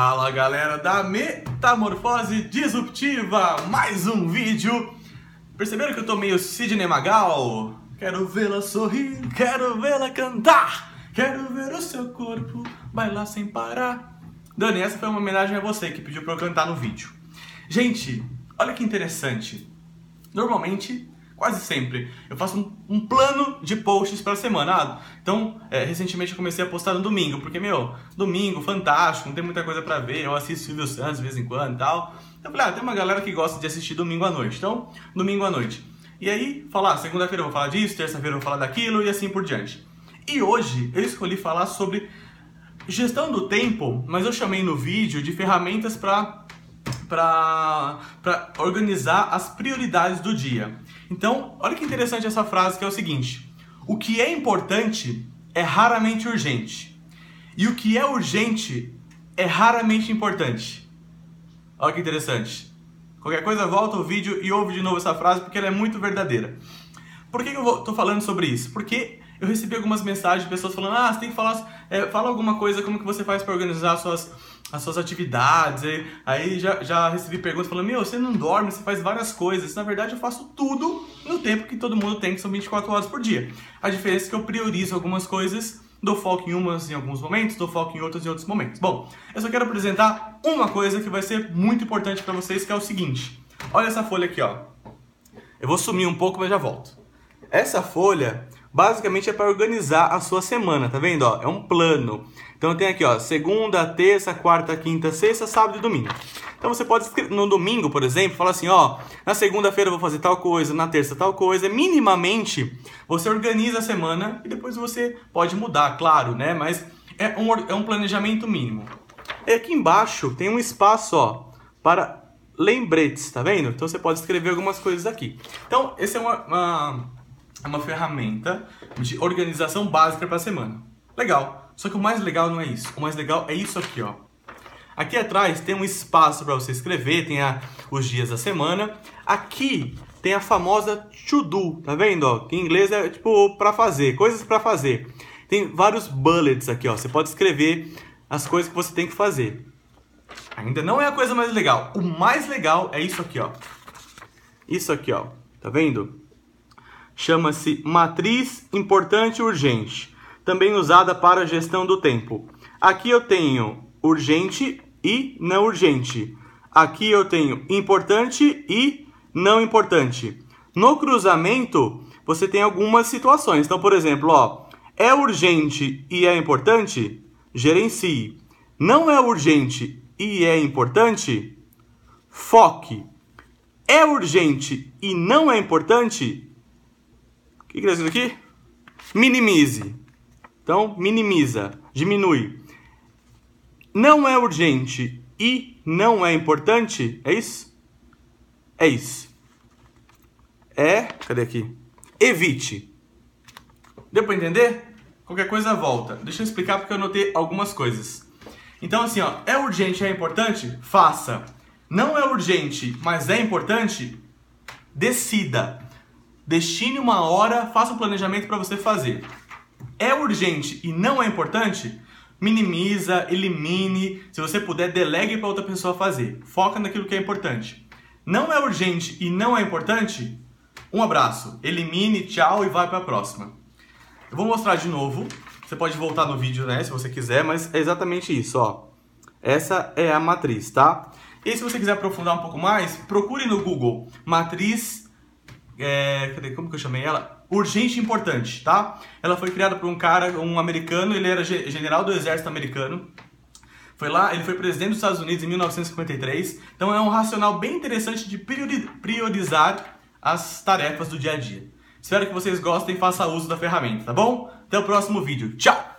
Fala galera da Metamorfose Disruptiva, mais um vídeo. Perceberam que eu tô meio Sidney Magal? Quero vê-la sorrir, quero vê-la cantar, quero ver o seu corpo bailar sem parar. Dani, essa foi uma homenagem a você que pediu pra eu cantar no vídeo. Gente, olha que interessante. Normalmente quase sempre. Eu faço um, um plano de posts para a semana. Ah, então, é, recentemente eu comecei a postar no domingo, porque, meu, domingo, fantástico, não tem muita coisa para ver. Eu assisto Silvio Santos de vez em quando e tal. Eu falei, ah, tem uma galera que gosta de assistir domingo à noite. Então, domingo à noite. E aí, falar, ah, segunda-feira eu vou falar disso, terça-feira eu vou falar daquilo e assim por diante. E hoje eu escolhi falar sobre gestão do tempo, mas eu chamei no vídeo de ferramentas para para organizar as prioridades do dia. Então, olha que interessante essa frase que é o seguinte: o que é importante é raramente urgente, e o que é urgente é raramente importante. Olha que interessante. Qualquer coisa, volta o vídeo e ouve de novo essa frase porque ela é muito verdadeira. Por que, eu estou falando sobre isso? Porque eu recebi algumas mensagens de pessoas falando: ah, você tem que falar, é, fala alguma coisa, como que você faz para organizar as suas, as suas atividades. Aí, aí já, já recebi perguntas falando: meu, você não dorme, você faz várias coisas. Na verdade, eu faço tudo no tempo que todo mundo tem, que são 24 horas por dia. A diferença é que eu priorizo algumas coisas. Dou foco em umas em alguns momentos, dou foco em outras em outros momentos. Bom, eu só quero apresentar uma coisa que vai ser muito importante para vocês, que é o seguinte. Olha essa folha aqui, ó. Eu vou sumir um pouco, mas já volto. Essa folha basicamente é para organizar a sua semana, tá vendo? Ó, é um plano. Então tem aqui, ó, segunda, terça, quarta, quinta, sexta, sábado e domingo. Então você pode no domingo, por exemplo, falar assim, ó, na segunda-feira vou fazer tal coisa, na terça tal coisa. Minimamente você organiza a semana e depois você pode mudar, claro, né? Mas é um, é um planejamento mínimo. E aqui embaixo tem um espaço, ó, para lembretes, tá vendo? Então você pode escrever algumas coisas aqui. Então, esse é uma, uma é uma ferramenta de organização básica para a semana. Legal. Só que o mais legal não é isso. O mais legal é isso aqui, ó. Aqui atrás tem um espaço para você escrever, tem a, os dias da semana. Aqui tem a famosa to do, tá vendo? Ó? Que em inglês é tipo para fazer, coisas para fazer. Tem vários bullets aqui, ó. Você pode escrever as coisas que você tem que fazer. Ainda não é a coisa mais legal. O mais legal é isso aqui, ó. Isso aqui, ó. Tá vendo? Chama-se matriz importante urgente, também usada para gestão do tempo. Aqui eu tenho urgente e não urgente. Aqui eu tenho importante e não importante. No cruzamento, você tem algumas situações. Então, por exemplo, ó, é urgente e é importante? Gerencie. Não é urgente e é importante? Foque. É urgente e não é importante? O que, está escrito aqui? Minimize. Então, minimiza, diminui. Não é urgente e não é importante, é isso? É isso. É, cadê aqui? Evite. Deu para entender? Qualquer coisa volta. Deixa eu explicar porque eu anotei algumas coisas. Então assim, ó, é urgente, é importante? Faça. Não é urgente, mas é importante? Decida. Destine uma hora, faça um planejamento para você fazer. É urgente e não é importante? Minimiza, elimine, se você puder, delegue para outra pessoa fazer. Foca naquilo que é importante. Não é urgente e não é importante? Um abraço, elimine, tchau e vai para a próxima. Eu vou mostrar de novo. Você pode voltar no vídeo, né, se você quiser, mas é exatamente isso, ó. Essa é a matriz, tá? E se você quiser aprofundar um pouco mais, procure no Google matriz é, cadê, como que eu chamei ela? Urgente e importante, tá? Ela foi criada por um cara, um americano, ele era general do exército americano. Foi lá, ele foi presidente dos Estados Unidos em 1953. Então é um racional bem interessante de priorizar as tarefas do dia a dia. Espero que vocês gostem e façam uso da ferramenta, tá bom? Até o próximo vídeo. Tchau!